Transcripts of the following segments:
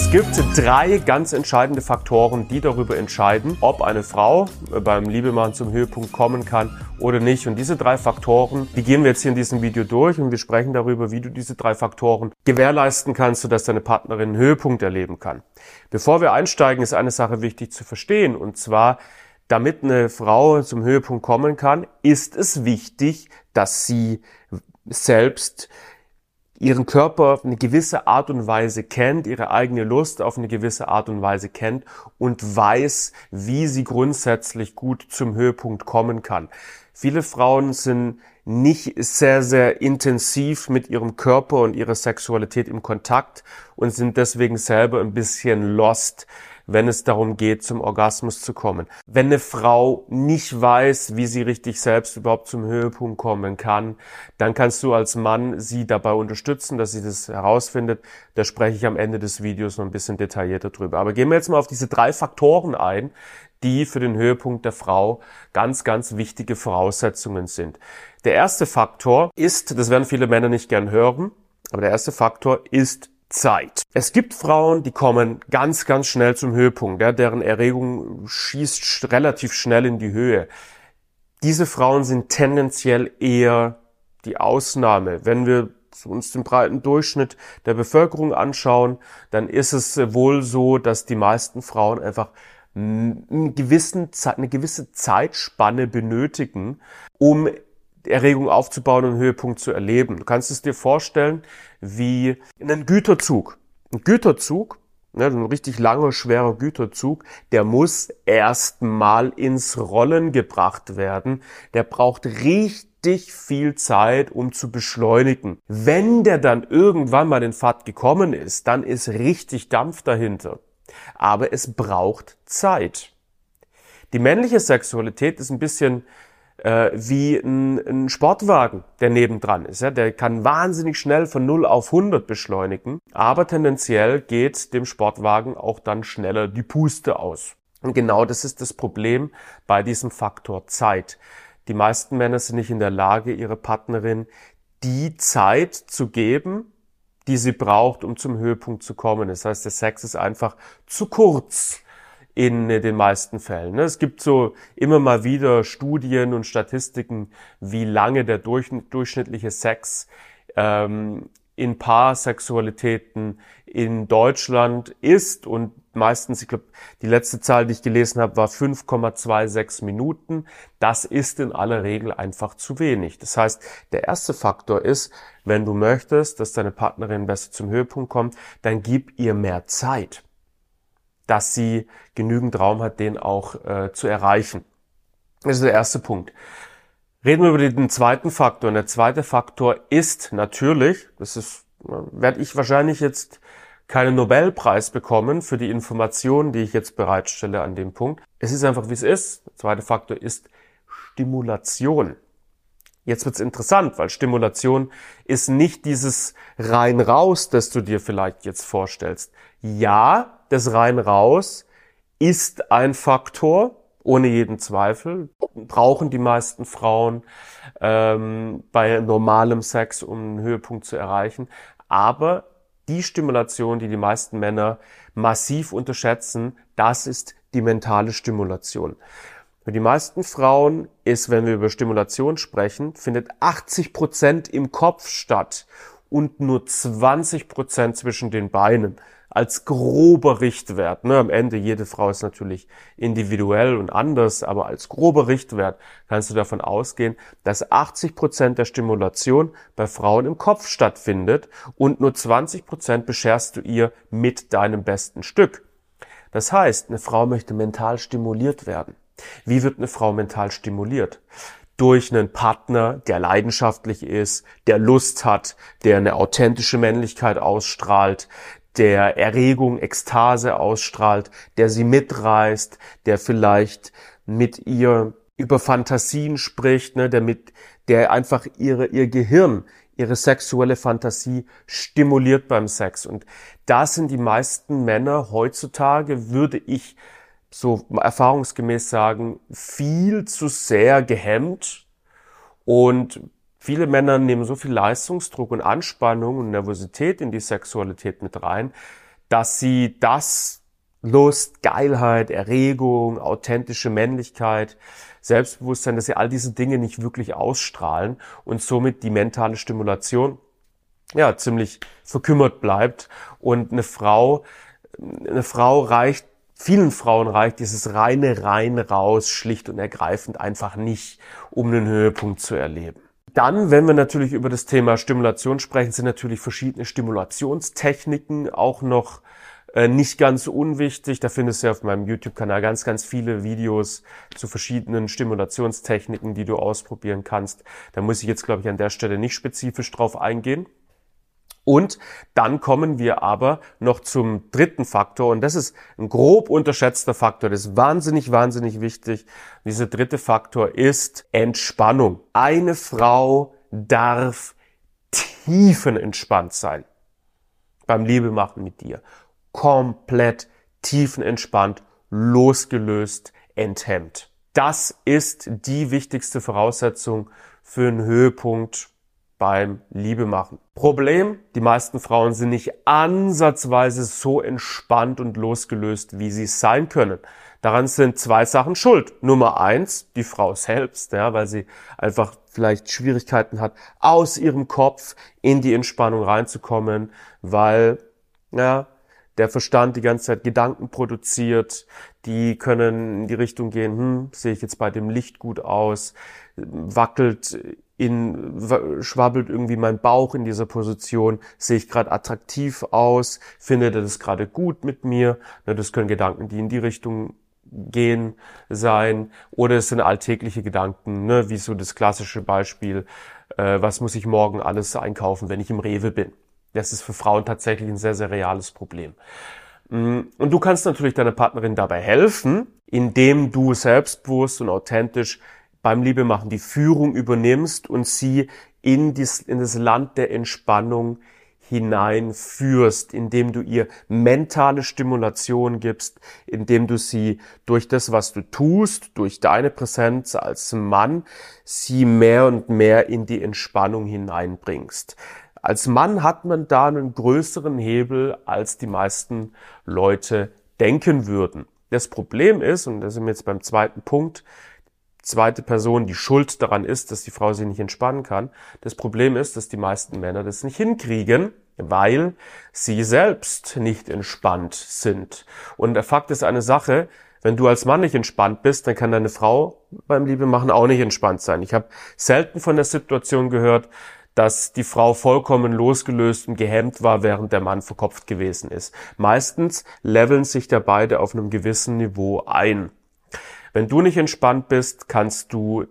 Es gibt drei ganz entscheidende Faktoren, die darüber entscheiden, ob eine Frau beim Liebemann zum Höhepunkt kommen kann oder nicht. Und diese drei Faktoren, die gehen wir jetzt hier in diesem Video durch und wir sprechen darüber, wie du diese drei Faktoren gewährleisten kannst, sodass deine Partnerin einen Höhepunkt erleben kann. Bevor wir einsteigen, ist eine Sache wichtig zu verstehen und zwar, damit eine Frau zum Höhepunkt kommen kann, ist es wichtig, dass sie selbst ihren Körper auf eine gewisse Art und Weise kennt, ihre eigene Lust auf eine gewisse Art und Weise kennt und weiß, wie sie grundsätzlich gut zum Höhepunkt kommen kann. Viele Frauen sind nicht sehr, sehr intensiv mit ihrem Körper und ihrer Sexualität im Kontakt und sind deswegen selber ein bisschen lost wenn es darum geht, zum Orgasmus zu kommen. Wenn eine Frau nicht weiß, wie sie richtig selbst überhaupt zum Höhepunkt kommen kann, dann kannst du als Mann sie dabei unterstützen, dass sie das herausfindet. Da spreche ich am Ende des Videos noch ein bisschen detaillierter drüber. Aber gehen wir jetzt mal auf diese drei Faktoren ein, die für den Höhepunkt der Frau ganz, ganz wichtige Voraussetzungen sind. Der erste Faktor ist, das werden viele Männer nicht gern hören, aber der erste Faktor ist Zeit. Es gibt Frauen, die kommen ganz, ganz schnell zum Höhepunkt, ja, deren Erregung schießt relativ schnell in die Höhe. Diese Frauen sind tendenziell eher die Ausnahme. Wenn wir uns den breiten Durchschnitt der Bevölkerung anschauen, dann ist es wohl so, dass die meisten Frauen einfach eine gewisse Zeitspanne benötigen, um Erregung aufzubauen und einen Höhepunkt zu erleben. Du kannst es dir vorstellen wie in einem Güterzug. Ein Güterzug, ne, ein richtig langer, schwerer Güterzug, der muss erstmal ins Rollen gebracht werden. Der braucht richtig viel Zeit, um zu beschleunigen. Wenn der dann irgendwann mal in Fahrt gekommen ist, dann ist richtig Dampf dahinter. Aber es braucht Zeit. Die männliche Sexualität ist ein bisschen äh, wie ein, ein Sportwagen, der nebendran ist. Ja? Der kann wahnsinnig schnell von 0 auf 100 beschleunigen, aber tendenziell geht dem Sportwagen auch dann schneller die Puste aus. Und genau das ist das Problem bei diesem Faktor Zeit. Die meisten Männer sind nicht in der Lage, ihre Partnerin die Zeit zu geben, die sie braucht, um zum Höhepunkt zu kommen. Das heißt, der Sex ist einfach zu kurz in den meisten Fällen. Ne? Es gibt so immer mal wieder Studien und Statistiken, wie lange der durchschnittliche Sex ähm, in Paarsexualitäten in Deutschland ist und meistens, ich glaube, die letzte Zahl, die ich gelesen habe, war 5,26 Minuten. Das ist in aller Regel einfach zu wenig. Das heißt, der erste Faktor ist, wenn du möchtest, dass deine Partnerin besser zum Höhepunkt kommt, dann gib ihr mehr Zeit dass sie genügend Raum hat, den auch äh, zu erreichen. Das ist der erste Punkt. Reden wir über den zweiten Faktor. Und der zweite Faktor ist natürlich, das ist, werde ich wahrscheinlich jetzt keinen Nobelpreis bekommen für die Informationen, die ich jetzt bereitstelle an dem Punkt. Es ist einfach, wie es ist. Der zweite Faktor ist Stimulation. Jetzt wird's interessant, weil Stimulation ist nicht dieses rein raus, das du dir vielleicht jetzt vorstellst. Ja, das rein raus ist ein Faktor, ohne jeden Zweifel. Brauchen die meisten Frauen ähm, bei normalem Sex, um einen Höhepunkt zu erreichen. Aber die Stimulation, die die meisten Männer massiv unterschätzen, das ist die mentale Stimulation. Für die meisten Frauen ist, wenn wir über Stimulation sprechen, findet 80 Prozent im Kopf statt und nur 20 Prozent zwischen den Beinen als grober Richtwert. Ne? Am Ende, jede Frau ist natürlich individuell und anders, aber als grober Richtwert kannst du davon ausgehen, dass 80 Prozent der Stimulation bei Frauen im Kopf stattfindet und nur 20 Prozent bescherst du ihr mit deinem besten Stück. Das heißt, eine Frau möchte mental stimuliert werden. Wie wird eine Frau mental stimuliert? Durch einen Partner, der leidenschaftlich ist, der Lust hat, der eine authentische Männlichkeit ausstrahlt, der Erregung, Ekstase ausstrahlt, der sie mitreißt, der vielleicht mit ihr über Fantasien spricht, ne, der mit, der einfach ihre, ihr Gehirn, ihre sexuelle Fantasie stimuliert beim Sex. Und da sind die meisten Männer heutzutage, würde ich so erfahrungsgemäß sagen, viel zu sehr gehemmt und viele Männer nehmen so viel Leistungsdruck und Anspannung und Nervosität in die Sexualität mit rein, dass sie das Lust, Geilheit, Erregung, authentische Männlichkeit, Selbstbewusstsein, dass sie all diese Dinge nicht wirklich ausstrahlen und somit die mentale Stimulation ja ziemlich verkümmert bleibt und eine Frau eine Frau reicht vielen Frauen reicht dieses reine rein raus schlicht und ergreifend einfach nicht, um einen Höhepunkt zu erleben. Dann, wenn wir natürlich über das Thema Stimulation sprechen, sind natürlich verschiedene Stimulationstechniken auch noch äh, nicht ganz unwichtig. Da findest du auf meinem YouTube-Kanal ganz, ganz viele Videos zu verschiedenen Stimulationstechniken, die du ausprobieren kannst. Da muss ich jetzt, glaube ich, an der Stelle nicht spezifisch drauf eingehen. Und dann kommen wir aber noch zum dritten Faktor und das ist ein grob unterschätzter Faktor. Das ist wahnsinnig, wahnsinnig wichtig. Dieser dritte Faktor ist Entspannung. Eine Frau darf tiefenentspannt sein beim Liebemachen mit dir. Komplett tiefenentspannt, losgelöst, enthemmt. Das ist die wichtigste Voraussetzung für einen Höhepunkt beim Liebe machen. Problem, die meisten Frauen sind nicht ansatzweise so entspannt und losgelöst, wie sie sein können. Daran sind zwei Sachen schuld. Nummer eins, die Frau selbst, ja, weil sie einfach vielleicht Schwierigkeiten hat, aus ihrem Kopf in die Entspannung reinzukommen, weil, ja, der Verstand die ganze Zeit Gedanken produziert, die können in die Richtung gehen, hm, sehe ich jetzt bei dem Licht gut aus, wackelt in, schwabbelt irgendwie mein Bauch in dieser Position, sehe ich gerade attraktiv aus, findet er das gerade gut mit mir. Ne, das können Gedanken, die in die Richtung gehen sein oder es sind alltägliche Gedanken, ne, wie so das klassische Beispiel, äh, was muss ich morgen alles einkaufen, wenn ich im Rewe bin. Das ist für Frauen tatsächlich ein sehr, sehr reales Problem. Mm, und du kannst natürlich deiner Partnerin dabei helfen, indem du selbstbewusst und authentisch beim Liebemachen die Führung übernimmst und sie in, dies, in das Land der Entspannung hineinführst, indem du ihr mentale Stimulation gibst, indem du sie durch das, was du tust, durch deine Präsenz als Mann, sie mehr und mehr in die Entspannung hineinbringst. Als Mann hat man da einen größeren Hebel, als die meisten Leute denken würden. Das Problem ist, und da sind wir jetzt beim zweiten Punkt, zweite Person die Schuld daran ist, dass die Frau sich nicht entspannen kann. Das Problem ist, dass die meisten Männer das nicht hinkriegen, weil sie selbst nicht entspannt sind. Und der Fakt ist eine Sache, wenn du als Mann nicht entspannt bist, dann kann deine Frau beim Liebemachen auch nicht entspannt sein. Ich habe selten von der Situation gehört, dass die Frau vollkommen losgelöst und gehemmt war, während der Mann verkopft gewesen ist. Meistens leveln sich da beide auf einem gewissen Niveau ein. Wenn du nicht entspannt bist, kannst du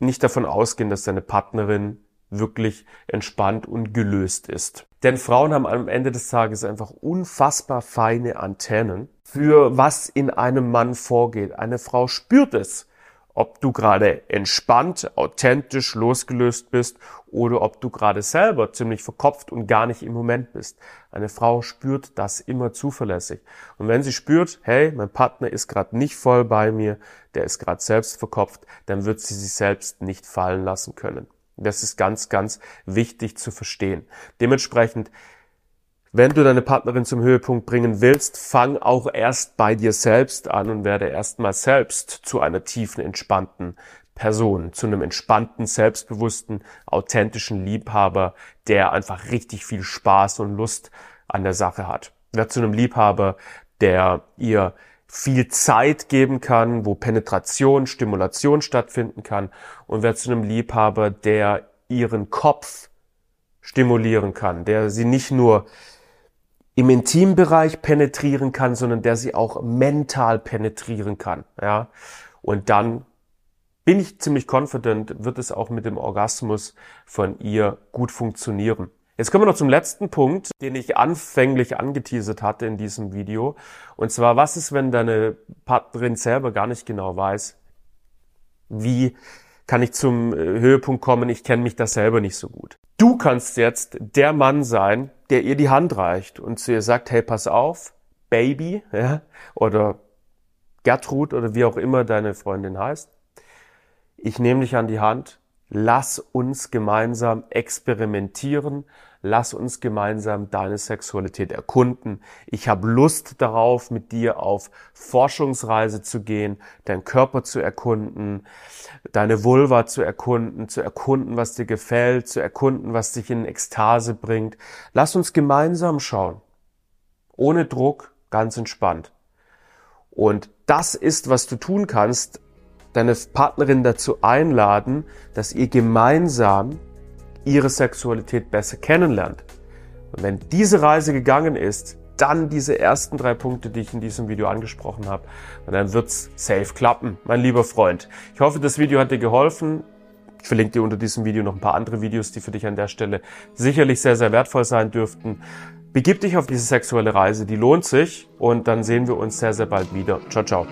nicht davon ausgehen, dass deine Partnerin wirklich entspannt und gelöst ist. Denn Frauen haben am Ende des Tages einfach unfassbar feine Antennen für was in einem Mann vorgeht. Eine Frau spürt es ob du gerade entspannt, authentisch, losgelöst bist oder ob du gerade selber ziemlich verkopft und gar nicht im Moment bist. Eine Frau spürt das immer zuverlässig. Und wenn sie spürt, hey, mein Partner ist gerade nicht voll bei mir, der ist gerade selbst verkopft, dann wird sie sich selbst nicht fallen lassen können. Das ist ganz, ganz wichtig zu verstehen. Dementsprechend wenn du deine Partnerin zum Höhepunkt bringen willst, fang auch erst bei dir selbst an und werde erstmal selbst zu einer tiefen, entspannten Person, zu einem entspannten, selbstbewussten, authentischen Liebhaber, der einfach richtig viel Spaß und Lust an der Sache hat. Werd zu einem Liebhaber, der ihr viel Zeit geben kann, wo Penetration, Stimulation stattfinden kann und werd zu einem Liebhaber, der ihren Kopf stimulieren kann, der sie nicht nur im Intimbereich penetrieren kann, sondern der sie auch mental penetrieren kann. Ja? Und dann bin ich ziemlich confident, wird es auch mit dem Orgasmus von ihr gut funktionieren. Jetzt kommen wir noch zum letzten Punkt, den ich anfänglich angeteasert hatte in diesem Video. Und zwar, was ist, wenn deine Partnerin selber gar nicht genau weiß, wie kann ich zum äh, Höhepunkt kommen? Ich kenne mich da selber nicht so gut. Du kannst jetzt der Mann sein, der ihr die Hand reicht und zu ihr sagt, hey, pass auf, Baby, ja, oder Gertrud oder wie auch immer deine Freundin heißt. Ich nehme dich an die Hand, lass uns gemeinsam experimentieren, lass uns gemeinsam deine Sexualität erkunden. Ich habe Lust darauf, mit dir auf Forschungsreise zu gehen, deinen Körper zu erkunden, deine Vulva zu erkunden, zu erkunden, was dir gefällt, zu erkunden, was dich in Ekstase bringt. Lass uns gemeinsam schauen. Ohne Druck, ganz entspannt. Und das ist, was du tun kannst, deine Partnerin dazu einladen, dass ihr gemeinsam ihre Sexualität besser kennenlernt. Und wenn diese Reise gegangen ist, dann diese ersten drei Punkte, die ich in diesem Video angesprochen habe, und dann wird's safe klappen, mein lieber Freund. Ich hoffe, das Video hat dir geholfen. Ich verlinke dir unter diesem Video noch ein paar andere Videos, die für dich an der Stelle sicherlich sehr, sehr wertvoll sein dürften. Begib dich auf diese sexuelle Reise, die lohnt sich und dann sehen wir uns sehr, sehr bald wieder. Ciao, ciao.